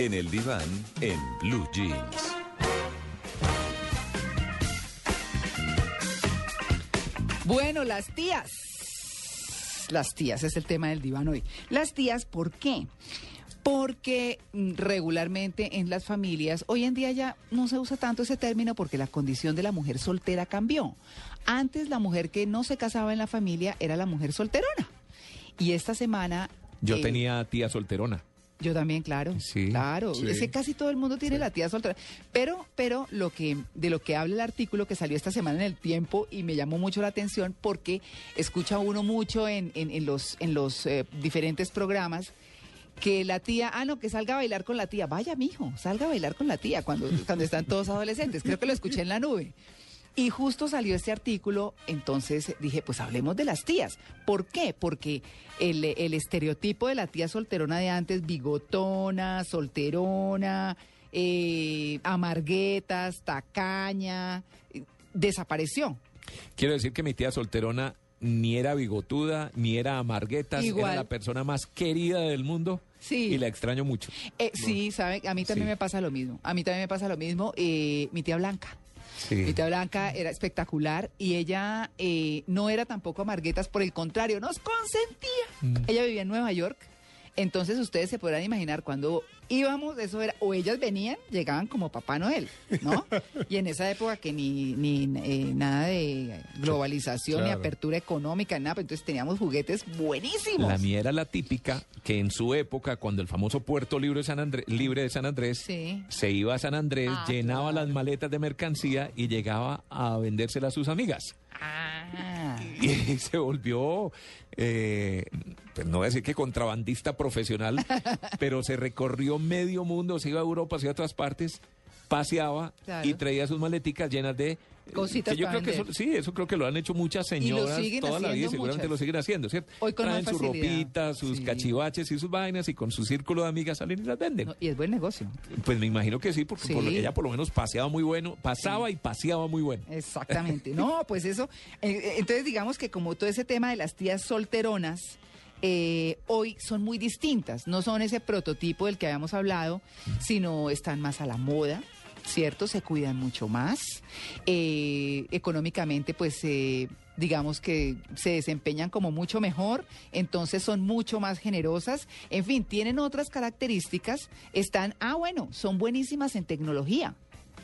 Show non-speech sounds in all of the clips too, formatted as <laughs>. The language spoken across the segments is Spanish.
En el diván, en Blue Jeans. Bueno, las tías. Las tías es el tema del diván hoy. Las tías, ¿por qué? Porque mm, regularmente en las familias, hoy en día ya no se usa tanto ese término porque la condición de la mujer soltera cambió. Antes la mujer que no se casaba en la familia era la mujer solterona. Y esta semana... Yo eh, tenía tía solterona. Yo también, claro. Sí, Claro. sí. Es que casi todo el mundo tiene la tía soltera. Pero, pero lo que, de lo que habla el artículo que salió esta semana en el tiempo y me llamó mucho la atención porque escucha uno mucho en, en, en los, en los eh, diferentes programas que la tía, ah, no, que salga a bailar con la tía. Vaya, mijo, salga a bailar con la tía cuando, cuando están todos adolescentes. Creo que lo escuché en la nube. Y justo salió este artículo, entonces dije, pues hablemos de las tías. ¿Por qué? Porque el, el estereotipo de la tía solterona de antes, bigotona, solterona, eh, amarguetas, tacaña, eh, desapareció. Quiero decir que mi tía solterona ni era bigotuda, ni era amarguetas, Igual. era la persona más querida del mundo. Sí. Y la extraño mucho. Eh, Sí, ¿sabe? A mí también Sí. me pasa lo mismo. A mí también me pasa lo mismo. Eh, mi tía Blanca. Sí. Blanca era espectacular y ella eh, no era tampoco amarguetas, por el contrario, nos consentía. Mm. Ella vivía en Nueva York, entonces ustedes se podrán imaginar cuando íbamos, eso era, o ellas venían, llegaban como Papá Noel, ¿no? <laughs> y en esa época que ni, ni eh, nada de globalización, ni apertura económica, nada, pues entonces teníamos juguetes buenísimos. La mía era la típica que en su época, cuando el famoso puerto libre de San Andrés, libre de San Andrés Sí. se iba a San Andrés, Ah, llenaba claro. las maletas de mercancía y llegaba a vendérsela a sus amigas. Ah. <laughs> Y se volvió, eh, pues no voy a decir que contrabandista profesional, <laughs> pero se recorrió medio mundo, se iba a Europa, se iba a otras partes, paseaba Claro. y traía sus maleticas llenas de... Cositas que yo creo que eso, sí, eso creo que lo han hecho muchas señoras toda la vida y seguramente muchas. lo siguen haciendo, ¿cierto? Hoy con Traen su ropita, sus Sí. cachivaches y sus vainas y con su círculo de amigas salen y las venden. No, y es buen negocio. Pues me imagino que sí, porque por lo Sí. que ella por lo menos paseaba muy bueno, pasaba y paseaba muy bueno. Exactamente. <laughs> No, pues eso. eh, eh, entonces, digamos que como todo ese tema de las tías solteronas, eh, hoy son muy distintas. No son ese prototipo del que habíamos hablado, sino están más a la moda. ¿Cierto? Se cuidan mucho más. Eh, económicamente, pues eh, digamos que se desempeñan como mucho mejor, entonces son mucho más generosas. En fin, tienen otras características. Están, ah, bueno, son buenísimas en tecnología.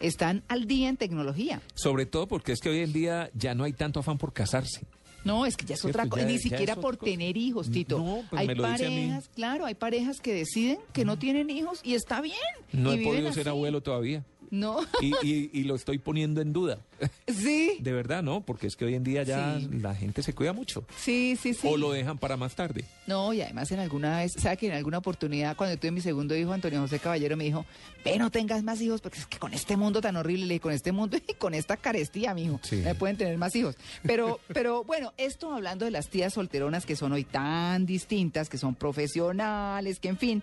Están al día en tecnología. Sobre todo porque es que hoy en día ya no hay tanto afán por casarse. No, es que ya es Cierto, otra cosa, ya- ni siquiera por cosa. tener hijos, Tito. No, pues hay me lo dice a mí. parejas, claro, hay parejas que deciden que no tienen hijos y está bien. No y he podido ser abuelo todavía. No, Y, y- y lo estoy poniendo en duda. <laughs> sí, De verdad, ¿no? Porque es que hoy en día ya Sí. la gente se cuida mucho. sí, sí, sí. O lo dejan para más tarde. No, y además en alguna vez, ¿sabe que en alguna oportunidad cuando tuve mi segundo hijo, Antonio José Caballero me dijo, ve, no tengas más hijos, porque es que con este mundo tan horrible, con este mundo <laughs> y con esta carestía, mijo, Sí. me pueden tener más hijos. Pero, <laughs> pero bueno, esto hablando de las tías solteronas que son hoy tan distintas, que son profesionales, que en fin,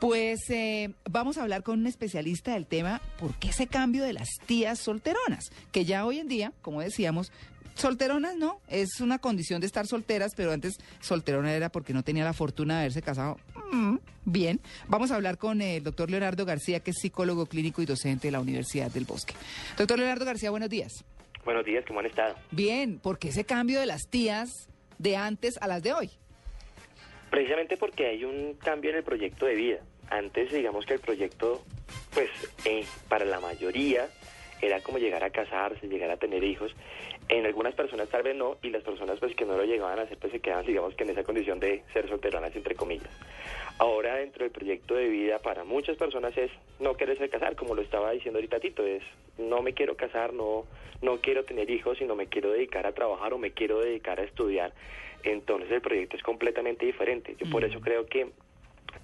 pues eh, vamos a hablar con un especialista del tema, ¿por qué ese cambio de las tías solteronas? Que ya hoy en día, como decíamos, Solteronas no, es una condición de estar solteras, pero antes solterona era porque no tenía la fortuna de haberse casado. Mm, bien, vamos a hablar con el doctor Leonardo García, que es psicólogo clínico y docente de la Universidad del Bosque. Doctor Leonardo García, buenos días. Buenos días, ¿cómo han estado? Bien, ¿por qué ese cambio de las tías de antes a las de hoy? Precisamente porque hay un cambio en el proyecto de vida. Antes, digamos que el proyecto, pues, eh, para la mayoría era como llegar a casarse, llegar a tener hijos. En algunas personas tal vez no, y las personas pues que no lo llegaban a hacer, pues se quedaban, digamos que en esa condición de ser solteronas, entre comillas. Ahora, dentro del proyecto de vida, para muchas personas es no quererse casar, como lo estaba diciendo ahorita Tito, es no me quiero casar, no, no quiero tener hijos, sino me quiero dedicar a trabajar o me quiero dedicar a estudiar. Entonces el proyecto es completamente diferente. Yo por eso creo que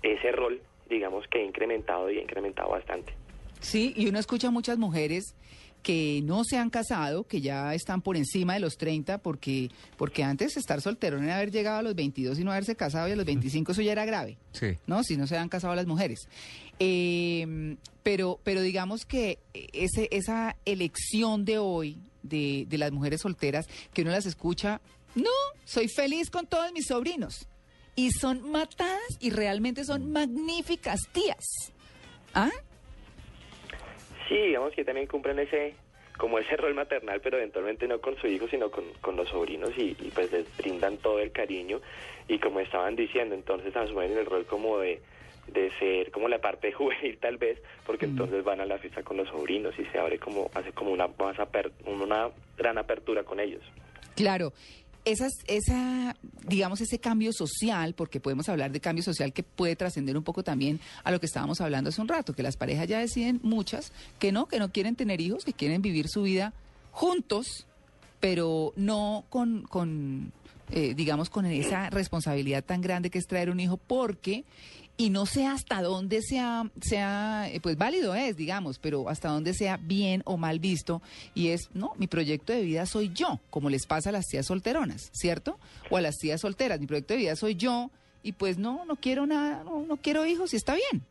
ese rol, digamos que ha incrementado y ha incrementado bastante. Sí, y uno escucha muchas mujeres que no se han casado, que ya están por encima de los 30, porque, porque antes estar soltero era haber llegado a los 22 y no haberse casado, y a los 25 eso ya era grave. Sí. ¿no? Si no se han casado las mujeres. Eh, pero, pero digamos que ese, esa elección de hoy de, de las mujeres solteras, que uno las escucha, no, soy feliz con todos mis sobrinos. Y son matadas y realmente son magníficas tías. ¿Ah? Sí, digamos que también cumplen ese como ese rol maternal, pero eventualmente no con su hijo, sino con, con los sobrinos y, y, pues les brindan todo el cariño y como estaban diciendo, entonces asumen el rol como de, de ser como la parte <laughs> juvenil tal vez, porque Mm. entonces van a la fiesta con los sobrinos y se abre como, hace como una, más aper- una gran apertura con ellos. Claro. Esas, esa, digamos, ese cambio social, porque podemos hablar de cambio social que puede trascender un poco también a lo que estábamos hablando hace un rato, que las parejas ya deciden muchas que no, que no quieren tener hijos, que quieren vivir su vida juntos, pero no con, con eh, digamos, con esa responsabilidad tan grande que es traer un hijo, porque, y no sé hasta dónde sea, sea eh, pues válido es, digamos, pero hasta dónde sea bien o mal visto, y es, no, mi proyecto de vida soy yo, como les pasa a las tías solteronas, ¿cierto? O a las tías solteras, mi proyecto de vida soy yo, y pues no, no quiero nada, no, no quiero hijos, y está bien.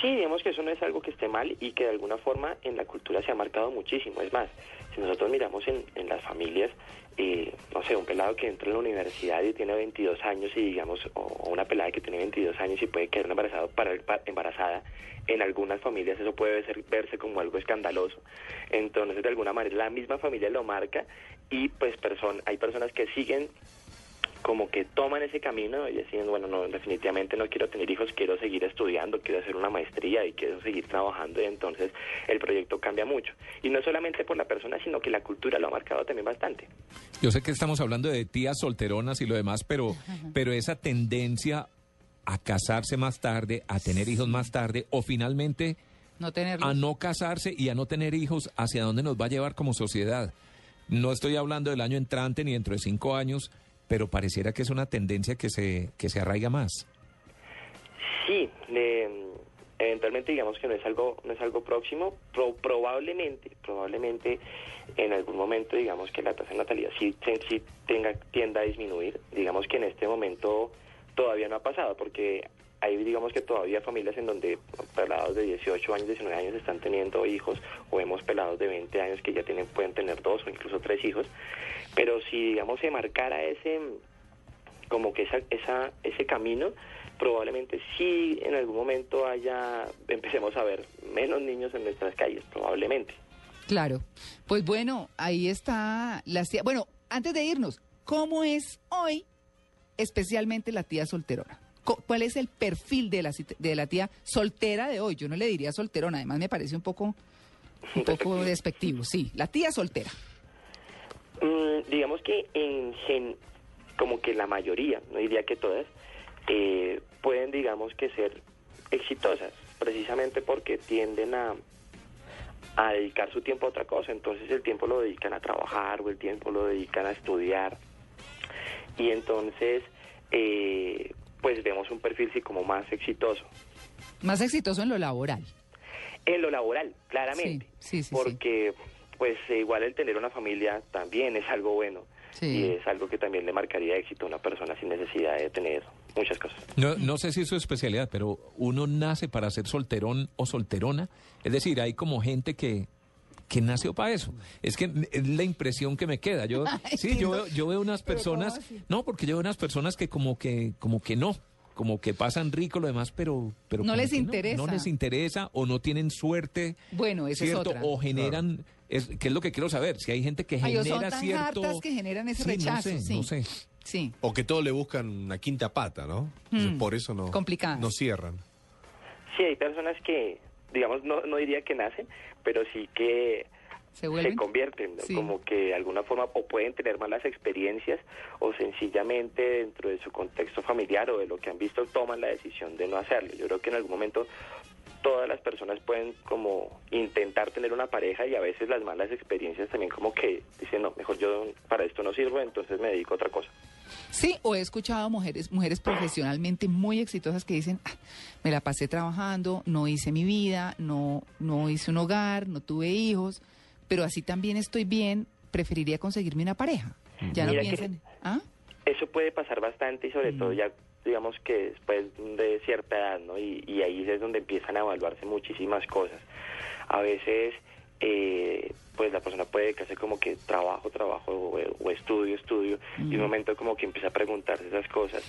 Sí, digamos que eso no es algo que esté mal y que de alguna forma en la cultura se ha marcado muchísimo. Es más, si nosotros miramos en, en las familias, eh, no sé, un pelado que entra en la universidad y tiene 22 años y digamos, o, una pelada que tiene 22 años y puede quedar embarazado para, pa- embarazada, en algunas familias eso puede ser, verse como algo escandaloso. Entonces, de alguna manera, la misma familia lo marca y pues person hay personas que siguen como que toman ese camino y deciden, bueno, no, definitivamente no quiero tener hijos, quiero seguir estudiando, quiero hacer una maestría y quiero seguir trabajando y entonces el proyecto cambia mucho. Y no solamente por la persona, sino que la cultura lo ha marcado también bastante. Yo sé que estamos hablando de tías solteronas y lo demás, pero, pero esa tendencia a casarse más tarde, a tener hijos más tarde, o finalmente No a no casarse y a no tener hijos, ¿hacia dónde nos va a llevar como sociedad? No estoy hablando del año entrante ni dentro de cinco años, pero pareciera que es una tendencia que se, que se arraiga más. Sí, le- eventualmente digamos que no es algo no es algo próximo, Pro- probablemente probablemente en algún momento digamos que la tasa de natalidad sí, sí tenga tienda a disminuir, digamos que en este momento todavía no ha pasado porque hay digamos que todavía familias en donde pelados de 18 años, 19 años están teniendo hijos o vemos pelados de 20 años que ya tienen pueden tener dos o incluso tres hijos, pero si digamos se marcara ese como que esa, esa, ese camino, probablemente sí en algún momento haya, empecemos a ver menos niños en nuestras calles, probablemente. Claro. Pues bueno, ahí está la tía. Bueno, antes de irnos, ¿cómo es hoy especialmente la tía solterona? ¿Cuál es el perfil de la, de la tía soltera de hoy? Yo no le diría solterona, además me parece un poco, un poco <laughs> despectivo. Sí, la tía soltera. Mm, digamos que en gen, como que la mayoría, no diría que todas, eh, pueden digamos que ser exitosas, precisamente porque tienden a, a dedicar su tiempo a otra cosa, entonces el tiempo lo dedican a trabajar o el tiempo lo dedican a estudiar y entonces eh, pues vemos un perfil sí como más exitoso. Más exitoso en lo laboral. En lo laboral, claramente. Sí, sí, sí, porque, pues, eh, igual el tener una familia también es algo bueno. Sí. Y es algo que también le marcaría éxito a una persona sin necesidad de tener muchas cosas. No, no sé si es su especialidad, pero uno nace para ser solterón o solterona. Es decir, hay como gente que, que nació para eso. Es que es la impresión que me queda. Yo, <laughs> Ay, sí, yo no. veo, yo veo unas Pero ¿cómo personas, no, porque yo veo unas personas que como que, como que no, como que pasan rico lo demás, pero, pero No les interesa. No, les interesa o no tienen suerte. Bueno, esa es ¿cierto? otra. O generan, es, que es lo que quiero saber, si hay gente que Ay, genera son tan cierto... que generan ese Sí, rechazo, No sé, sí. no sé. Sí. O que todos le buscan una quinta pata, ¿no? Entonces, Mm, por eso no, complicadas. no cierran. Sí, hay personas que, digamos, no, no diría que nacen, pero sí que Se convierten, como que de alguna forma o pueden tener malas experiencias o sencillamente dentro de su contexto familiar o de lo que han visto toman la decisión de no hacerlo. Yo creo que en algún momento todas las personas pueden como intentar tener una pareja y a veces las malas experiencias también como que dicen, no, mejor yo para esto no sirvo, entonces me dedico a otra cosa. Sí, o he escuchado mujeres, mujeres profesionalmente muy exitosas que dicen, "Ah, me la pasé trabajando, no hice mi vida, no, no hice un hogar, no tuve hijos, pero así también estoy bien, preferiría conseguirme una pareja. Ya no Mira piensan, ¿ah? Eso puede pasar bastante y sobre todo ya digamos que después de cierta edad, ¿no? Y, y ahí es donde empiezan a evaluarse muchísimas cosas. A veces, eh, pues la persona puede que hace como que trabajo, trabajo o, o estudio, estudio, y un momento como que empieza a preguntarse esas cosas.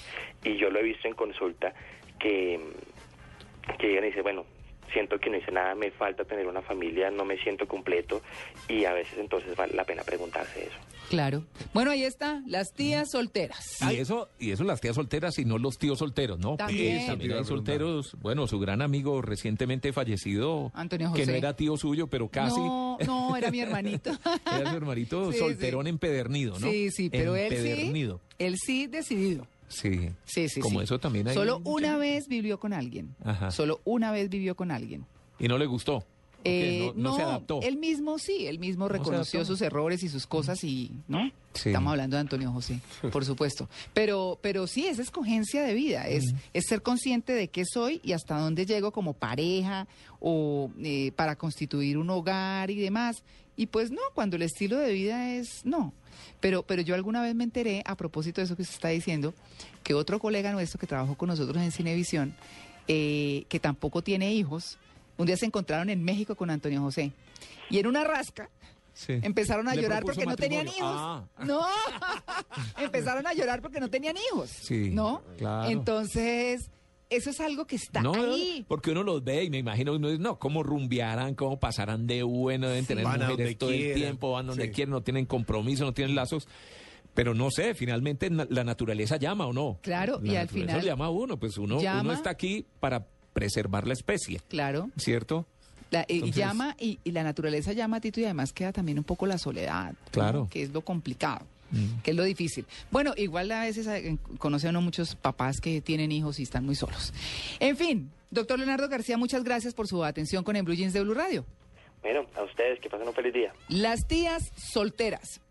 Y yo lo he visto en consulta que, que llegan y dicen, bueno, siento que no hice nada, me falta tener una familia, no me siento completo y a veces entonces vale la pena preguntarse eso. Claro. Bueno, ahí está, las tías solteras. Y eso, y eso las tías solteras y no los tíos solteros, ¿no? También. Porque también hay solteros, bueno, su gran amigo recientemente fallecido, Antonio que no José. era tío suyo, pero casi No, no, era mi hermanito. <laughs> era su hermanito Sí, solterón sí. empedernido, ¿no? Sí, sí, pero él sí, empedernido. él sí decidido. Sí. Sí, sí, Como sí. eso también hay Solo mucha una vez vivió con alguien. Ajá. Solo una vez vivió con alguien. Y no le gustó. Eh, no, no se adaptó. Él mismo sí, él mismo reconoció sus errores y sus cosas y, ¿no? Sí. Estamos hablando de Antonio José, <laughs> por supuesto. Pero, pero sí, es escogencia de vida, es, es ser consciente de qué soy y hasta dónde llego como pareja o eh, para constituir un hogar y demás. Y pues no, cuando el estilo de vida es no. Pero, pero yo alguna vez me enteré, a propósito de eso que se está diciendo, que otro colega nuestro que trabajó con nosotros en Cinevisión, eh, que tampoco tiene hijos, un día se encontraron en México con Antonio José. Y en una rasca Sí. empezaron a Le llorar porque no tenían hijos. Ah. No, <laughs> empezaron a llorar porque no tenían hijos. Sí, ¿No? claro. Entonces, eso es algo que está no, ahí. porque uno los ve y me imagino uno dice, no, cómo rumbearán, cómo pasarán de bueno, deben tener Van mujeres todo el tiempo, van donde Sí. quieren, no tienen compromiso, no tienen lazos. Pero no sé, finalmente na- la naturaleza llama o no. Claro, La y al naturaleza final llama a uno, pues uno, llama- uno está aquí para preservar la especie, Claro. ¿cierto? La- y- y Entonces- llama, y, y la naturaleza llama, Tito, y además queda también un poco la soledad. ¿no? Claro. Que es lo complicado. Mm. que es lo difícil. Bueno, igual a veces eh, conoce uno muchos papás que tienen hijos y están muy solos. En fin, doctor Leonardo García, muchas gracias por su atención con el Blue Jeans de Blue Radio. Bueno, a ustedes que pasen un feliz día. Las tías solteras,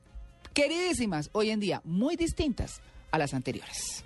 queridísimas, hoy en día muy distintas a las anteriores.